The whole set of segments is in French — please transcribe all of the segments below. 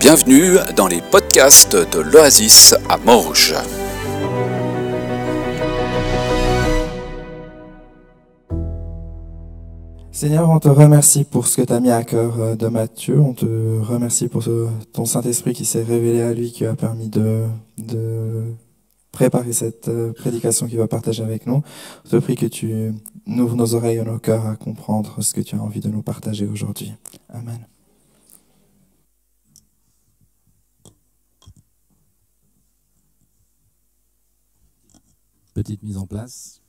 Bienvenue dans les podcasts de l'Oasis à Morges. Seigneur, on te remercie pour ce que tu as mis à cœur euh, de Matthieu. On te remercie pour ton Saint-Esprit qui s'est révélé à lui, qui a permis de, préparer cette euh, prédication qu'il va partager avec nous. Je te prie que tu ouvres nos oreilles et nos cœurs à comprendre ce que tu as envie de nous partager aujourd'hui. Amen. Petite mise en place.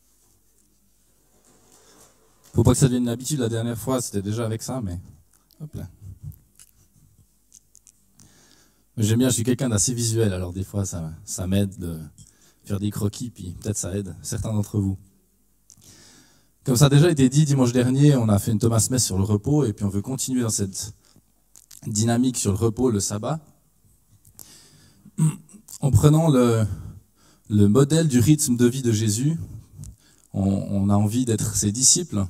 Faut pas que ça devienne une habitude. La dernière fois, c'était déjà avec ça, mais hop là. J'aime bien, je suis quelqu'un d'assez visuel, alors des fois, ça, ça m'aide de faire des croquis, puis peut-être ça aide certains d'entre vous. Comme ça a déjà été dit dimanche dernier, on a fait une Thomas Mess sur le repos, et puis on veut continuer dans cette dynamique sur le repos, le sabbat, en prenant le, le modèle du rythme de vie de Jésus. On, a envie d'être ses disciples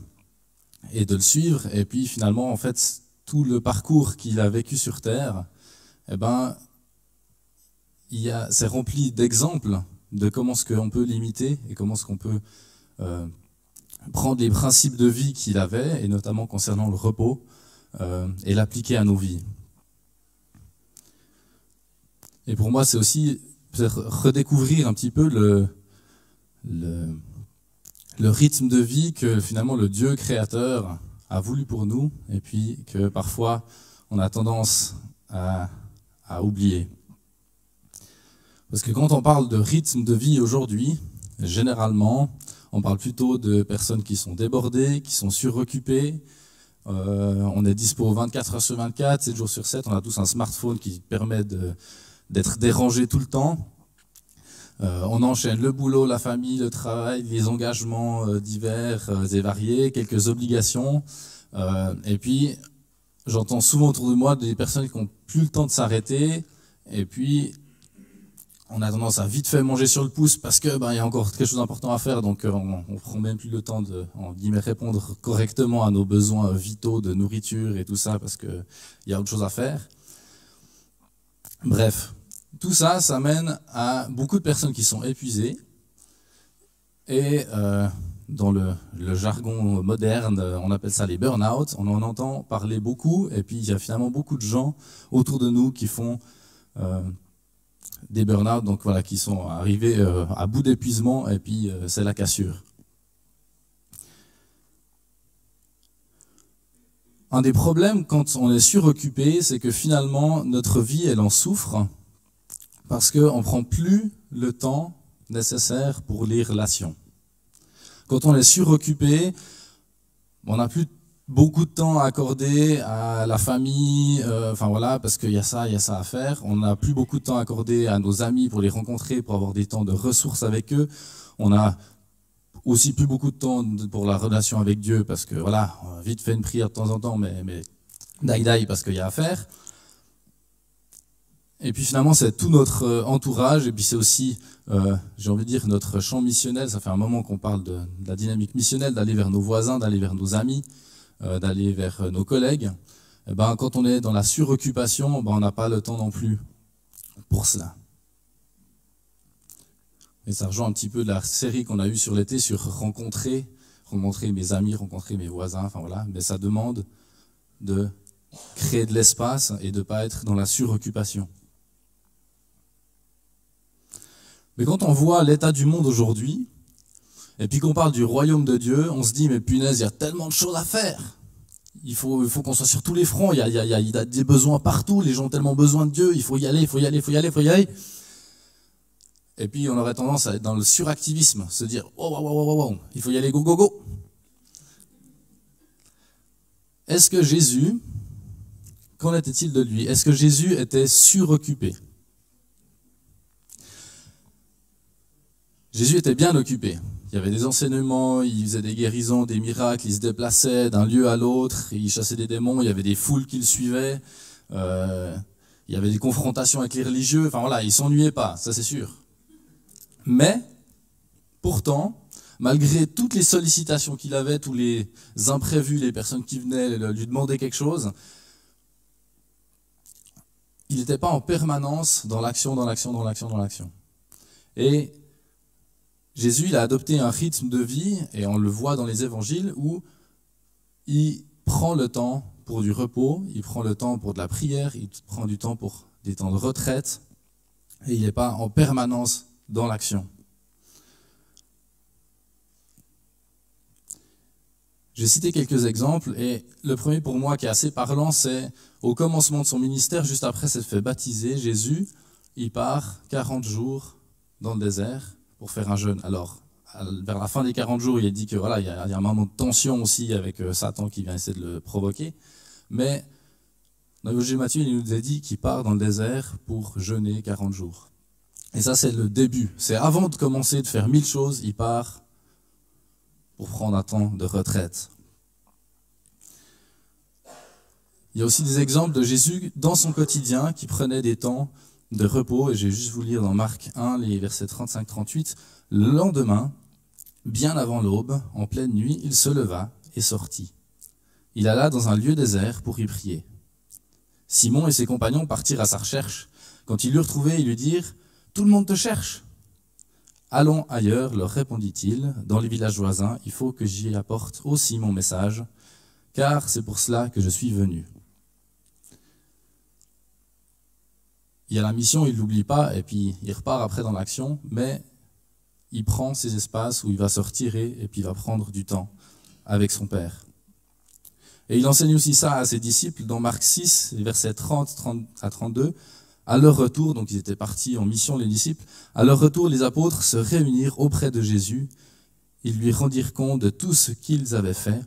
et de le suivre, et puis finalement, en fait, tout le parcours qu'il a vécu sur Terre, eh ben, c'est rempli d'exemples de comment ce qu'on peut l'imiter et comment ce qu'on peut euh, prendre les principes de vie qu'il avait, et notamment concernant le repos, euh, et l'appliquer à nos vies. Et pour moi, c'est aussi redécouvrir un petit peu le, le, rythme de vie que finalement le Dieu créateur a voulu pour nous, et puis que parfois on a tendance à, à oublier. Parce que quand on parle de rythme de vie aujourd'hui, généralement, on parle plutôt de personnes qui sont débordées, qui sont suroccupées. Euh, on est dispo 24 heures sur 24, 7 jours sur 7. On a tous un smartphone qui permet d'être dérangé tout le temps. Euh, on enchaîne le boulot, la famille, le travail, les engagements euh, divers euh, et variés, quelques obligations. Et puis, j'entends souvent autour de moi des personnes qui n'ont plus le temps de s'arrêter. Et puis, on a tendance à vite fait manger sur le pouce parce que ben il y a encore quelque chose d'important à faire, donc on, on prend même plus le temps de en répondre correctement à nos besoins vitaux de nourriture et tout ça parce que il y a autre chose à faire. Bref, tout ça, ça mène à beaucoup de personnes qui sont épuisées et euh, dans le, jargon moderne, on appelle ça les burn-out. On en entend parler beaucoup et puis il y a finalement beaucoup de gens autour de nous qui font euh, des burn-out, donc voilà, qui sont arrivés euh, à bout d'épuisement et puis c'est la cassure. Un des problèmes quand on est suroccupé, c'est que finalement notre vie elle en souffre parce qu'on prend plus le temps nécessaire pour les relations. Quand on est suroccupé, on n'a plus beaucoup de temps à accorder à la famille, euh, enfin voilà, parce qu'il y a ça, il y a ça à faire. On n'a plus beaucoup de temps à accorder à nos amis pour les rencontrer, pour avoir des temps de ressources avec eux. On a aussi plus beaucoup de temps pour la relation avec Dieu, parce que voilà, on a vite fait une prière de temps en temps, mais, mais daï daï parce qu'il y a à faire. Et puis finalement, c'est tout notre entourage, et puis c'est aussi, euh, j'ai envie de dire, notre champ missionnel. Ça fait un moment qu'on parle de, de la dynamique missionnelle, d'aller vers nos voisins, d'aller vers nos amis euh, d'aller vers nos collègues, eh ben, quand on est dans la suroccupation, ben, on n'a pas le temps non plus pour cela. Et ça rejoint un petit peu la série qu'on a eue sur l'été sur rencontrer, rencontrer mes amis, rencontrer mes voisins, enfin voilà, mais ça demande de créer de l'espace et de ne pas être dans la suroccupation. Mais quand on voit l'état du monde aujourd'hui, et puis qu'on parle du royaume de Dieu, on se dit, mais punaise, il y a tellement de choses à faire. Il faut, il faut qu'on soit sur tous les fronts, il y, a, il, y a, il y a des besoins partout, les gens ont tellement besoin de Dieu, il faut y aller, il faut y aller, il faut y aller, il faut y aller. Et puis on aurait tendance à être dans le suractivisme, se dire, oh, oh, oh, oh, oh, il faut y aller, go, go, go. Est-ce que Jésus, qu'en était-il de lui? Est-ce que Jésus était suroccupé? Jésus était bien occupé. Il y avait des enseignements, il faisait des guérisons, des miracles, il se déplaçait d'un lieu à l'autre, il chassait des démons, il y avait des foules qui le suivaient, euh, il y avait des confrontations avec les religieux, enfin voilà, il s'ennuyait pas, ça c'est sûr. Mais, pourtant, malgré toutes les sollicitations qu'il avait, tous les imprévus, les personnes qui venaient lui demander quelque chose, il n'était pas en permanence dans l'action, dans l'action, dans l'action, dans l'action. Et Jésus, il a adopté un rythme de vie, et on le voit dans les évangiles, où il prend le temps pour du repos, il prend le temps pour de la prière, il prend du temps pour des temps de retraite, et il n'est pas en permanence dans l'action. J'ai cité quelques exemples et le premier pour moi qui est assez parlant, c'est au commencement de son ministère, juste après s'être fait baptiser, Jésus, il part 40 jours dans le désert pour faire un jeûne. Alors, vers la fin des 40 jours, il est dit que voilà, il y a, un moment de tension aussi avec euh, Satan qui vient essayer de le provoquer. Mais dans l'évangile Matthieu, il nous a dit qu'il part dans le désert pour jeûner 40 jours. Et ça, c'est le début. C'est avant de commencer de faire mille choses, il part pour prendre un temps de retraite. Il y a aussi des exemples de Jésus dans son quotidien qui prenait des temps de repos, et je vais juste vous lire dans Marc 1, les versets 35-38. Le lendemain, bien avant l'aube, en pleine nuit, il se leva et sortit. Il alla dans un lieu désert pour y prier. Simon et ses compagnons partirent à sa recherche. Quand ils l'eurent trouvé, ils lui dirent Tout le monde te cherche. Allons ailleurs, leur répondit-il, dans les villages voisins, il faut que j'y apporte aussi mon message, car c'est pour cela que je suis venu. Il y a la mission, il l'oublie pas, et puis il repart après dans l'action, mais il prend ces espaces où il va se retirer, et puis il va prendre du temps avec son Père. Et il enseigne aussi ça à ses disciples dans Marc 6, versets 30, 30 à 32. À leur retour, donc ils étaient partis en mission, les disciples, à leur retour, les apôtres se réunirent auprès de Jésus. Ils lui rendirent compte de tout ce qu'ils avaient fait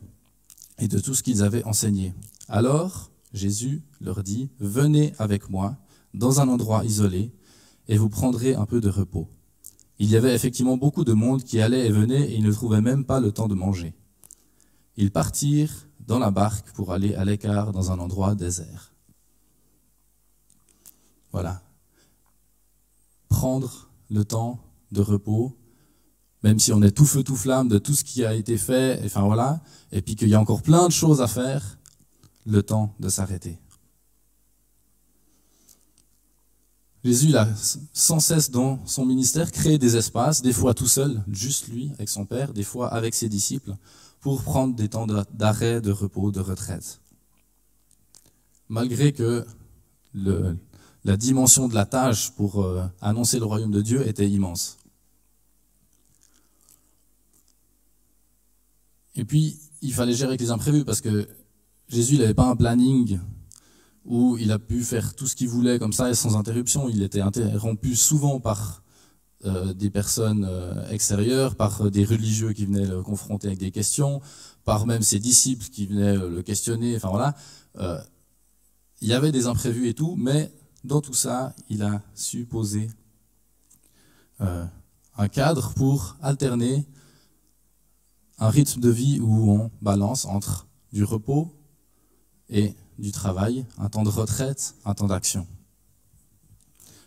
et de tout ce qu'ils avaient enseigné. Alors, Jésus leur dit, venez avec moi dans un endroit isolé et vous prendrez un peu de repos. Il y avait effectivement beaucoup de monde qui allait et venait et ils ne trouvaient même pas le temps de manger. Ils partirent dans la barque pour aller à l'écart dans un endroit désert. Voilà. Prendre le temps de repos, même si on est tout feu, tout flamme de tout ce qui a été fait, et, enfin et puis qu'il y a encore plein de choses à faire, le temps de s'arrêter. Jésus, a sans cesse dans son ministère créé des espaces, des fois tout seul, juste lui, avec son Père, des fois avec ses disciples, pour prendre des temps d'arrêt, de repos, de retraite. Malgré que la dimension de la tâche pour euh, annoncer le royaume de Dieu était immense. Et puis, il fallait gérer avec les imprévus parce que Jésus n'avait pas un planning où il a pu faire tout ce qu'il voulait comme ça et sans interruption. Il était interrompu souvent par euh, des personnes euh, extérieures, par des religieux qui venaient le confronter avec des questions, par même ses disciples qui venaient le questionner. Enfin voilà, il y avait des imprévus et tout, mais dans tout ça, il a su poser euh, un cadre pour alterner un rythme de vie où on balance entre du repos et du travail, un temps de retraite, un temps d'action.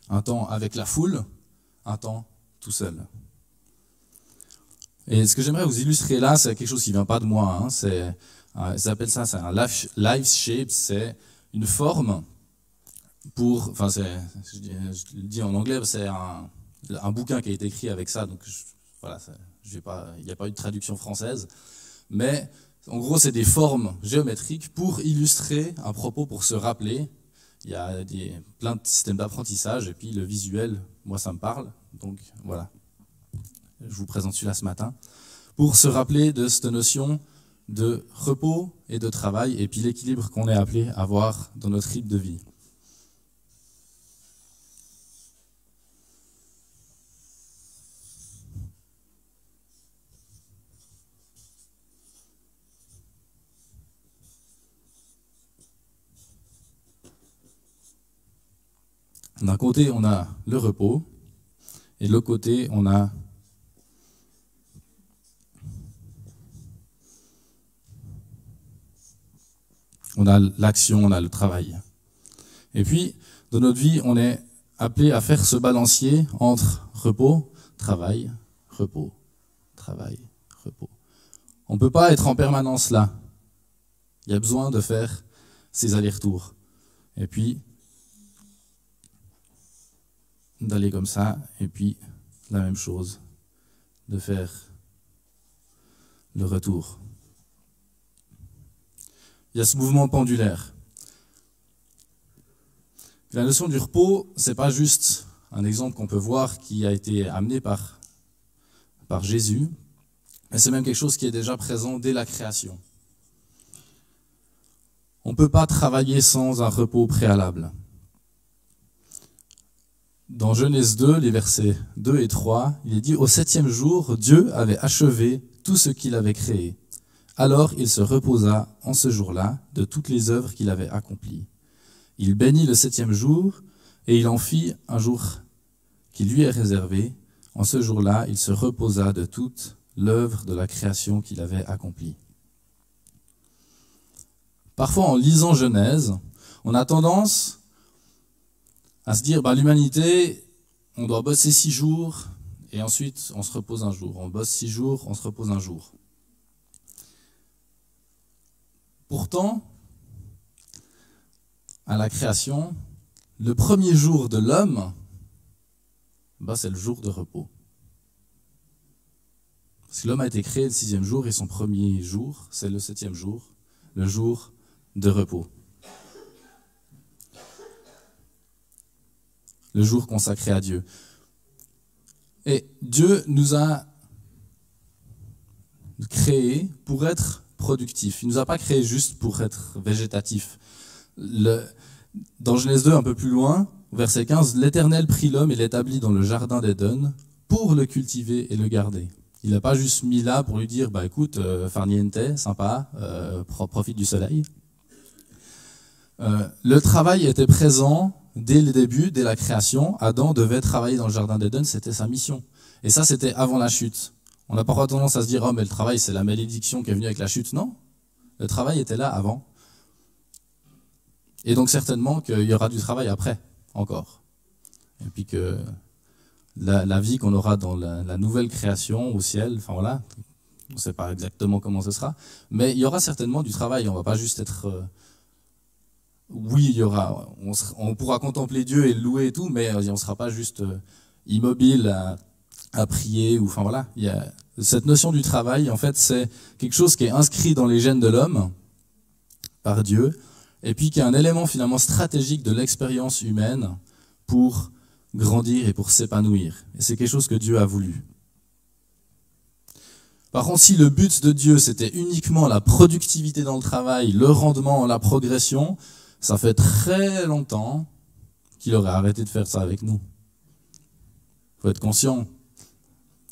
Un temps avec la foule, un temps tout seul. Et ce que j'aimerais vous illustrer là, c'est quelque chose qui ne vient pas de moi. Hein. c'est, euh, ils appellent ça, c'est un life shape, c'est une forme pour, enfin, je, je, le dis en anglais, c'est un, bouquin qui a été écrit avec ça, donc voilà, il n'y a pas eu de traduction française, mais en gros, c'est des formes géométriques pour illustrer un propos, pour se rappeler. Il y a des, plein de systèmes d'apprentissage, et puis le visuel, moi, ça me parle, donc voilà. Je vous présente celui-là ce matin. Pour se rappeler de cette notion de repos et de travail, et puis l'équilibre qu'on est appelé à avoir dans notre rythme de vie. D'un côté, on a le repos, et de l'autre côté, on a on a l'action, on a le travail. Et puis, dans notre vie, on est appelé à faire ce balancier entre repos, travail, repos, travail, repos. On ne peut pas être en permanence là. Il y a besoin de faire ces allers-retours. Et puis, d'aller comme ça, et puis la même chose, de faire le retour. Il y a ce mouvement pendulaire. La notion du repos, c'est pas juste un exemple qu'on peut voir qui a été amené par, par Jésus, mais c'est même quelque chose qui est déjà présent dès la création. On ne peut pas travailler sans un repos préalable. Dans Genèse 2, les versets 2 et 3, il est dit, Au septième jour, Dieu avait achevé tout ce qu'il avait créé. Alors il se reposa en ce jour-là de toutes les œuvres qu'il avait accomplies. Il bénit le septième jour et il en fit un jour qui lui est réservé. En ce jour-là, il se reposa de toute l'œuvre de la création qu'il avait accomplie. Parfois, en lisant Genèse, on a tendance à se dire, bah, l'humanité, on doit bosser six jours, et ensuite on se repose un jour. On bosse six jours, on se repose un jour. Pourtant, à la création, le premier jour de l'homme, bah, c'est le jour de repos. Parce que l'homme a été créé le sixième jour et son premier jour, c'est le septième jour, le jour de repos. Le jour consacré à Dieu. Et Dieu nous a créés pour être productifs. Il ne nous a pas créés juste pour être végétatifs. Le, dans Genèse 2, un peu plus loin, verset 15, l'Éternel prit l'homme et l'établit dans le jardin d'Éden pour le cultiver et le garder. Il n'a pas juste mis là pour lui dire, bah écoute, euh, farniente, sympa, euh, profite du soleil. Euh, le travail était présent dès le début, dès la création. Adam devait travailler dans le jardin d'Éden, c'était sa mission. Et ça, c'était avant la chute. On n'a pas tendance à se dire, oh mais le travail, c'est la malédiction qui est venue avec la chute. Non, le travail était là avant. Et donc certainement qu'il y aura du travail après, encore. Et puis que la, vie qu'on aura dans la, nouvelle création au ciel, enfin voilà, on ne sait pas exactement comment ce sera, mais il y aura certainement du travail. On va pas juste être... Euh, oui, il y aura, on, pourra contempler Dieu et le louer et tout, mais on ne sera pas juste euh, immobile à, prier. Ou, enfin voilà, cette notion du travail, en fait, c'est quelque chose qui est inscrit dans les gènes de l'homme par Dieu et puis qui est un élément finalement stratégique de l'expérience humaine pour grandir et pour s'épanouir. Et c'est quelque chose que Dieu a voulu. Par contre, si le but de Dieu, c'était uniquement la productivité dans le travail, le rendement, la progression, ça fait très longtemps qu'il aurait arrêté de faire ça avec nous. Il faut être conscient.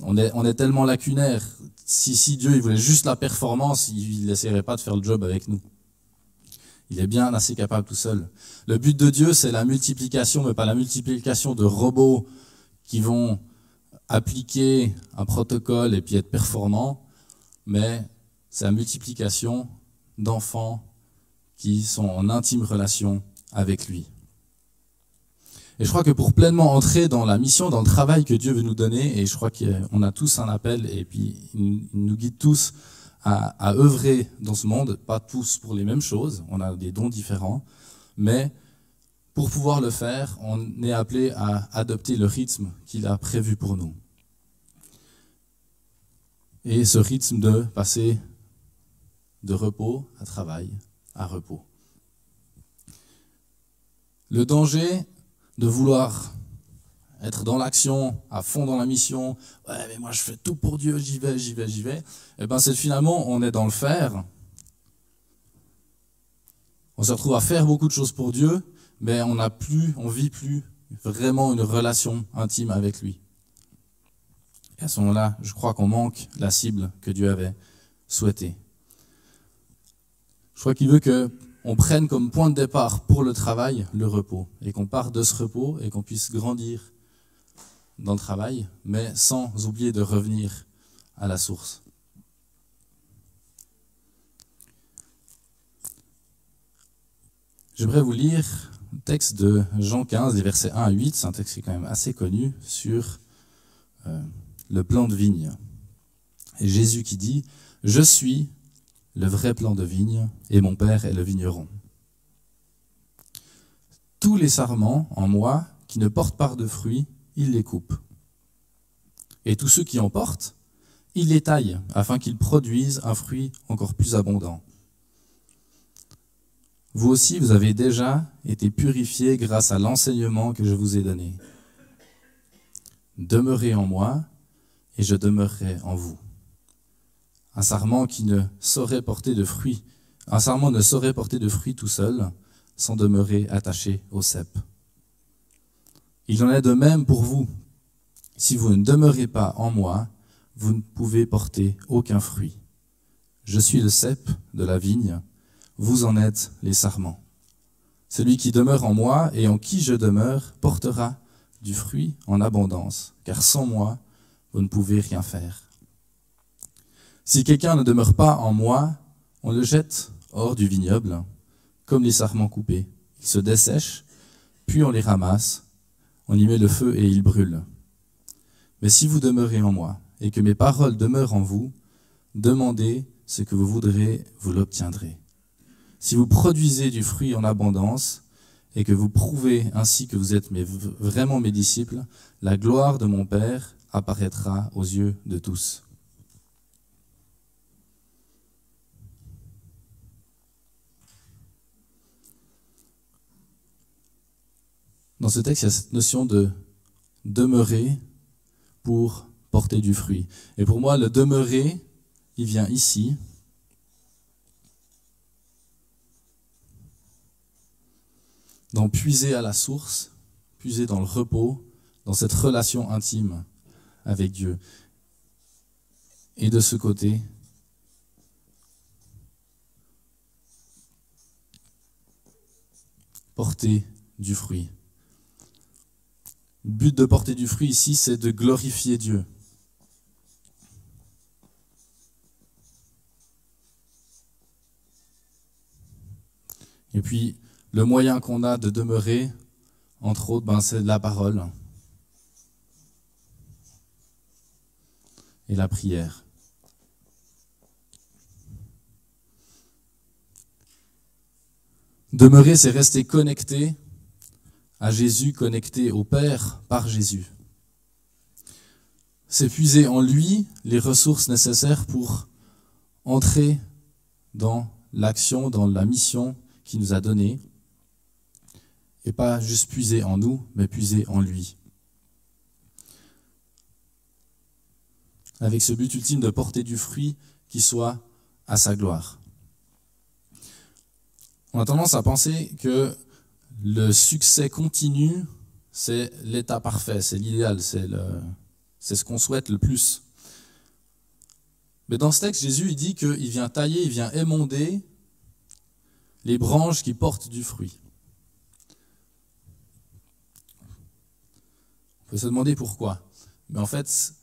On est, on est tellement lacunaire. Si, si Dieu il voulait juste la performance, il n'essaierait pas de faire le job avec nous. Il est bien assez capable tout seul. Le but de Dieu, c'est la multiplication, mais pas la multiplication de robots qui vont appliquer un protocole et puis être performants, mais c'est la multiplication d'enfants qui sont en intime relation avec lui. Et je crois que pour pleinement entrer dans la mission, dans le travail que Dieu veut nous donner, et je crois qu'on a tous un appel, et puis il nous guide tous à, œuvrer dans ce monde, pas tous pour les mêmes choses, on a des dons différents, mais pour pouvoir le faire, on est appelé à adopter le rythme qu'il a prévu pour nous. Et ce rythme de passer de repos à travail à repos. Le danger de vouloir être dans l'action, à fond dans la mission, ouais, mais moi je fais tout pour Dieu, j'y vais, j'y vais, j'y vais, et eh ben c'est finalement, on est dans le faire. On se retrouve à faire beaucoup de choses pour Dieu, mais on n'a plus, on vit plus vraiment une relation intime avec lui. Et à ce moment-là, je crois qu'on manque la cible que Dieu avait souhaitée. Je crois qu'il veut que on prenne comme point de départ pour le travail le repos et qu'on parte de ce repos et qu'on puisse grandir dans le travail, mais sans oublier de revenir à la source. J'aimerais vous lire un texte de Jean 15, les versets 1 à 8. C'est un texte qui est quand même assez connu sur euh, le plan de vigne. Et Jésus qui dit, Je suis le vrai plan de vigne et mon Père est le vigneron. Tous les sarments en moi qui ne portent pas de fruits, il les coupe. Et tous ceux qui en portent, il les taille afin qu'ils produisent un fruit encore plus abondant. Vous aussi, vous avez déjà été purifiés grâce à l'enseignement que je vous ai donné. Demeurez en moi et je demeurerai en vous. Un sarment qui ne saurait porter de fruits, un sarment ne saurait porter de fruits tout seul sans demeurer attaché au cep. Il en est de même pour vous. Si vous ne demeurez pas en moi, vous ne pouvez porter aucun fruit. Je suis le cep de la vigne, vous en êtes les sarments. Celui qui demeure en moi et en qui je demeure portera du fruit en abondance, car sans moi, vous ne pouvez rien faire. Si quelqu'un ne demeure pas en moi, on le jette hors du vignoble, comme les sarments coupés. Ils se dessèchent, puis on les ramasse, on y met le feu et ils brûlent. Mais si vous demeurez en moi, et que mes paroles demeurent en vous, demandez ce que vous voudrez, vous l'obtiendrez. Si vous produisez du fruit en abondance, et que vous prouvez ainsi que vous êtes vraiment mes disciples, la gloire de mon Père apparaîtra aux yeux de tous. Dans ce texte, il y a cette notion de demeurer pour porter du fruit. Et pour moi, le demeurer, il vient ici. D'en puiser à la source, puiser dans le repos, dans cette relation intime avec Dieu. Et de ce côté, porter du fruit. Le but de porter du fruit ici, c'est de glorifier Dieu. Et puis, le moyen qu'on a de demeurer, entre autres, ben, c'est la parole et la prière. Demeurer, c'est rester connecté à Jésus, connecté au Père par Jésus. C'est puiser en lui les ressources nécessaires pour entrer dans l'action, dans la mission qui nous a donné, et pas juste puiser en nous, mais puiser en lui. Avec ce but ultime de porter du fruit qui soit à sa gloire. On a tendance à penser que le succès continu, c'est l'état parfait, c'est l'idéal, c'est ce qu'on souhaite le plus. Mais dans ce texte, Jésus il dit qu'il vient tailler, il vient émonder les branches qui portent du fruit. On peut se demander pourquoi. Mais en fait,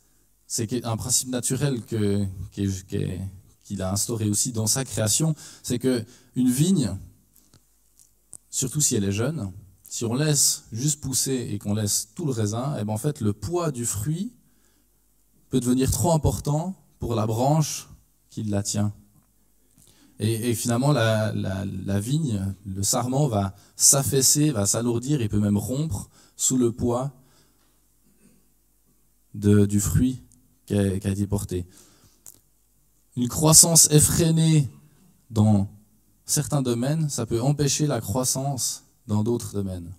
c'est un principe naturel qu'il a instauré aussi dans sa création, c'est que une vigne, surtout si elle est jeune, si on laisse juste pousser et qu'on laisse tout le raisin, et eh ben en fait le poids du fruit peut devenir trop important pour la branche qui la tient. Et, finalement, la, vigne, le sarment va s'affaisser, va s'alourdir, il peut même rompre sous le poids du fruit a, qui a, été porté. Une croissance effrénée dans certains domaines, ça peut empêcher la croissance dans d'autres domaines.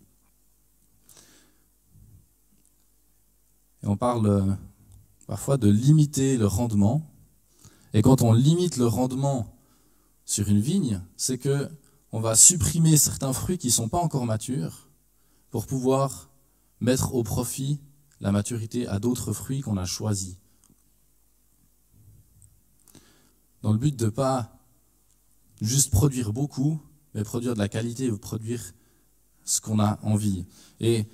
On parle euh, parfois de limiter le rendement. Et quand on limite le rendement sur une vigne, c'est que on va supprimer certains fruits qui ne sont pas encore matures pour pouvoir mettre au profit la maturité à d'autres fruits qu'on a choisis. Dans le but de ne pas juste produire beaucoup, mais produire de la qualité, produire ce qu'on a envie. Et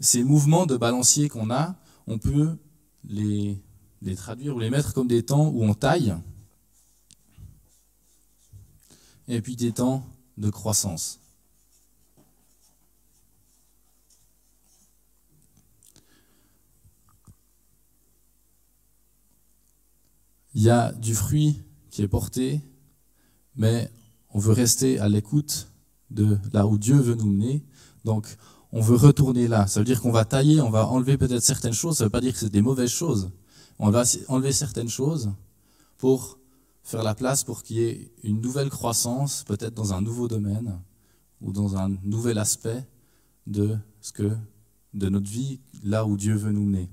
ces mouvements de balancier qu'on a, on peut les, les traduire ou les mettre comme des temps où on taille, et puis des temps de croissance. Il y a du fruit qui est porté, mais on veut rester à l'écoute de là où Dieu veut nous mener. Donc, on veut retourner là. Ça veut dire qu'on va tailler, on va enlever peut-être certaines choses. Ça ne veut pas dire que c'est des mauvaises choses. On va enlever certaines choses pour faire la place pour qu'il y ait une nouvelle croissance, peut-être dans un nouveau domaine ou dans un nouvel aspect de ce que de notre vie, là où Dieu veut nous mener.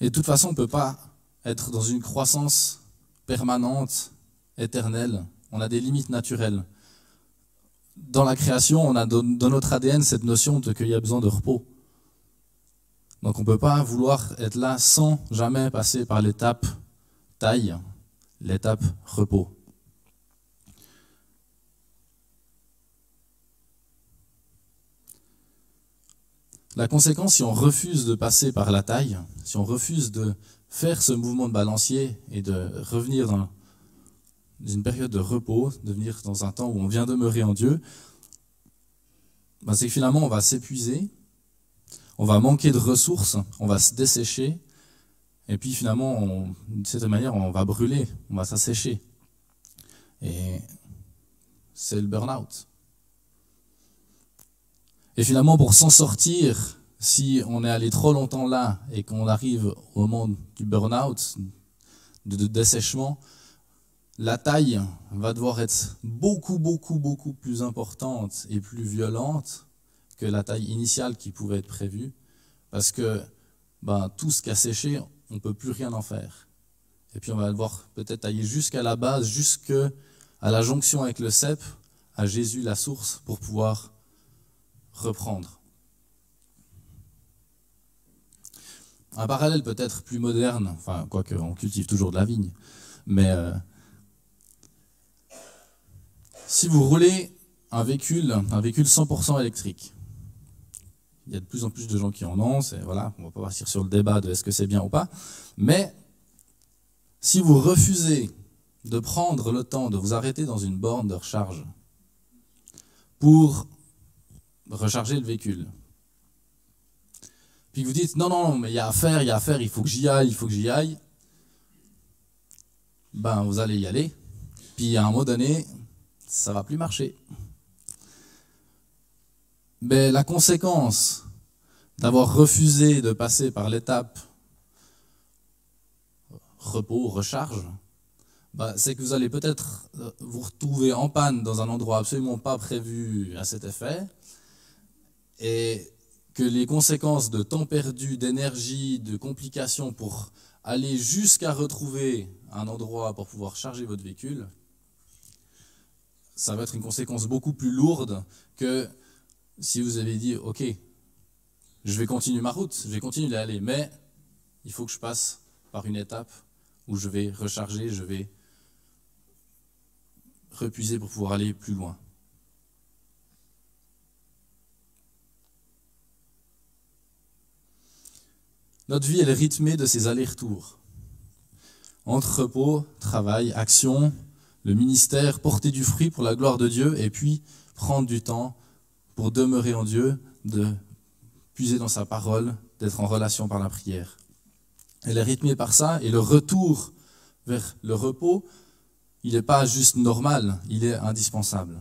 Et de toute façon, on ne peut pas être dans une croissance permanente, éternelle. On a des limites naturelles. Dans la création, on a dans notre ADN cette notion qu'il y a besoin de repos. Donc on ne peut pas vouloir être là sans jamais passer par l'étape taille, l'étape repos. La conséquence, si on refuse de passer par la taille, si on refuse de faire ce mouvement de balancier et de revenir dans une période de repos, de venir dans un temps où on vient demeurer en Dieu, ben, c'est que finalement on va s'épuiser, on va manquer de ressources, on va se dessécher, et puis finalement, de cette manière, on va brûler, on va s'assécher. Et c'est le burn-out. Et finalement, pour s'en sortir, si on est allé trop longtemps là et qu'on arrive au moment du burn-out, de, dessèchement, la taille va devoir être beaucoup, beaucoup, beaucoup plus importante et plus violente que la taille initiale qui pouvait être prévue, parce que ben, tout ce qui a séché, on ne peut plus rien en faire. Et puis on va devoir peut-être tailler jusqu'à la base, jusqu'à la jonction avec le cep, à Jésus la source, pour pouvoir reprendre. Un parallèle peut-être plus moderne, enfin, quoique on cultive toujours de la vigne, mais euh, si vous roulez un véhicule, un véhicule 100% électrique, il y a de plus en plus de gens qui en ont, voilà, on va pas partir sur le débat de est-ce que c'est bien ou pas, mais si vous refusez de prendre le temps de vous arrêter dans une borne de recharge pour recharger le véhicule. Puis vous dites, non, non, mais il y a à faire, il y a à faire, il faut que j'y aille, il faut que j'y aille. Ben, vous allez y aller. Puis à un moment donné, ça va plus marcher. Mais la conséquence d'avoir refusé de passer par l'étape repos, recharge, ben, c'est que vous allez peut-être vous retrouver en panne dans un endroit absolument pas prévu à cet effet, et que les conséquences de temps perdu, d'énergie, de complications pour aller jusqu'à retrouver un endroit pour pouvoir charger votre véhicule, ça va être une conséquence beaucoup plus lourde que si vous avez dit, OK, je vais continuer ma route, je vais continuer à aller, mais il faut que je passe par une étape où je vais recharger, je vais repuiser pour pouvoir aller plus loin. Notre vie, est rythmée de ces allers-retours. Entre repos, travail, action, le ministère, porter du fruit pour la gloire de Dieu, et puis prendre du temps pour demeurer en Dieu, de puiser dans sa parole, d'être en relation par la prière. Elle est rythmée par ça, et le retour vers le repos, il n'est pas juste normal, il est indispensable.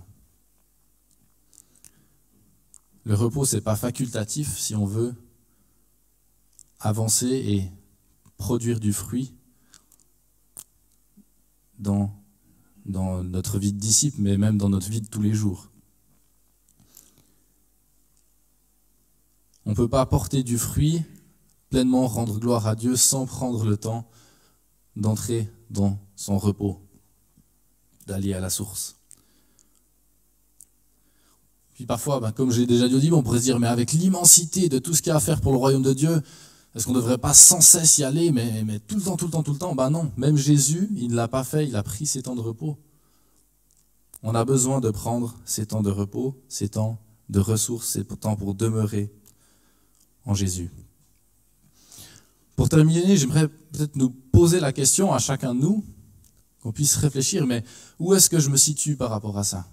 Le repos, c'est pas facultatif si on veut avancer et produire du fruit dans, notre vie de disciple, mais même dans notre vie de tous les jours. On ne peut pas apporter du fruit, pleinement rendre gloire à Dieu sans prendre le temps d'entrer dans son repos, d'aller à la source. Puis parfois, ben, comme j'ai déjà dit, on pourrait se dire, mais avec l'immensité de tout ce qu'il y a à faire pour le royaume de Dieu, est-ce qu'on ne devrait pas sans cesse y aller, mais, tout le temps, tout le temps, tout le temps? Ben non, même Jésus, il ne l'a pas fait, il a pris ses temps de repos. On a besoin de prendre ces temps de repos, ces temps de ressources, ces temps pour demeurer en Jésus. Pour terminer, j'aimerais peut-être nous poser la question à chacun de nous, qu'on puisse réfléchir, mais où est-ce que je me situe par rapport à ça?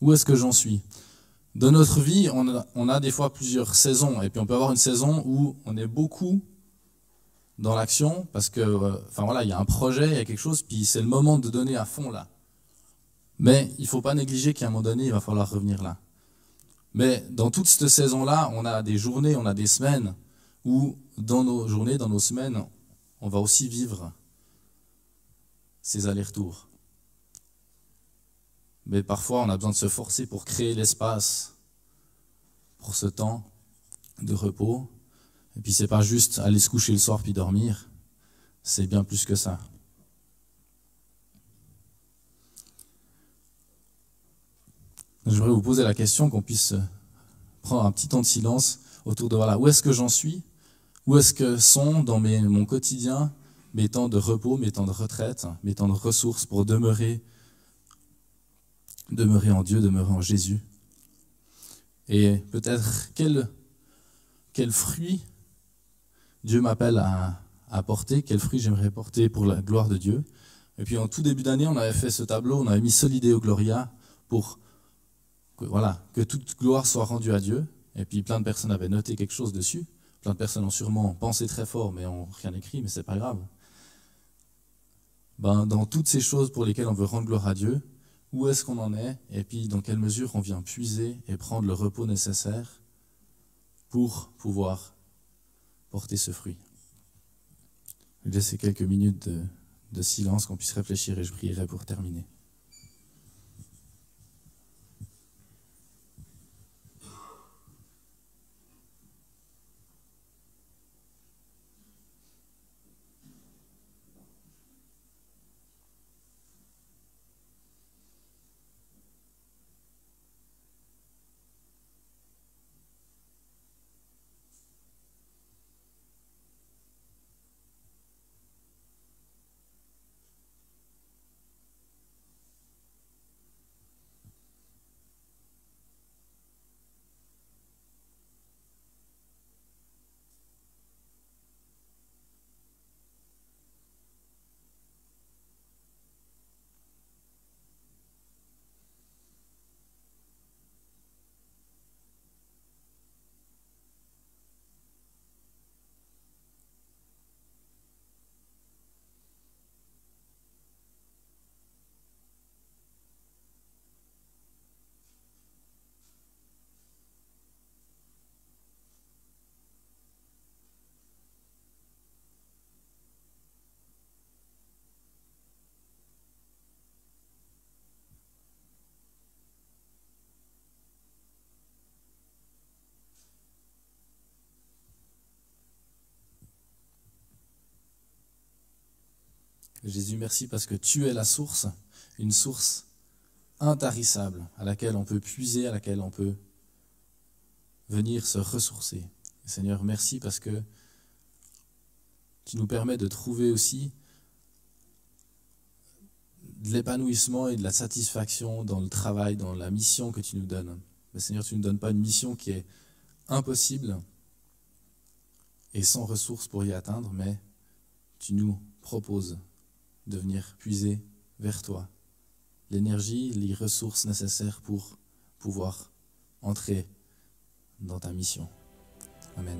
Où est-ce que j'en suis? Dans notre vie, on a, des fois plusieurs saisons. Et puis on peut avoir une saison où on est beaucoup dans l'action parce que, euh, enfin voilà, il y a un projet, il y a quelque chose, puis c'est le moment de donner à fond là. Mais il ne faut pas négliger qu'à un moment donné, il va falloir revenir là. Mais dans toute cette saison-là, on a des journées, on a des semaines où, dans nos journées, dans nos semaines, on va aussi vivre ces allers-retours. Mais parfois, on a besoin de se forcer pour créer l'espace pour ce temps de repos. Et puis, c'est pas juste aller se coucher le soir puis dormir. C'est bien plus que ça. Je voudrais vous poser la question qu'on puisse prendre un petit temps de silence autour de voilà, où est-ce que j'en suis? Où est-ce que sont dans mes, mon quotidien mes temps de repos, mes temps de retraite, mes temps de ressources pour demeurer, demeurer en Dieu, demeurer en Jésus Et peut-être quel, quel fruit Dieu m'appelle à, à porter, quel fruit j'aimerais porter pour la gloire de Dieu. Et puis en tout début d'année, on avait fait ce tableau, on avait mis Solideo Gloria pour que, voilà, que toute gloire soit rendue à Dieu. Et puis plein de personnes avaient noté quelque chose dessus. Plein de personnes ont sûrement pensé très fort, mais ont rien écrit, mais c'est pas grave. Ben, dans toutes ces choses pour lesquelles on veut rendre gloire à Dieu, où est-ce qu'on en est, et puis dans quelle mesure on vient puiser et prendre le repos nécessaire pour pouvoir porter ce fruit. Je vais laisser quelques minutes de, de silence, qu'on puisse réfléchir et je prierai pour terminer. Jésus, merci parce que tu es la source, une source intarissable à laquelle on peut puiser, à laquelle on peut venir se ressourcer. Seigneur, merci parce que tu nous permets de trouver aussi de l'épanouissement et de la satisfaction dans le travail, dans la mission que tu nous donnes. Mais Seigneur, tu ne nous donnes pas une mission qui est impossible et sans ressources pour y atteindre, mais tu nous proposes de venir puiser vers toi l'énergie, les ressources nécessaires pour pouvoir entrer dans ta mission. Amen.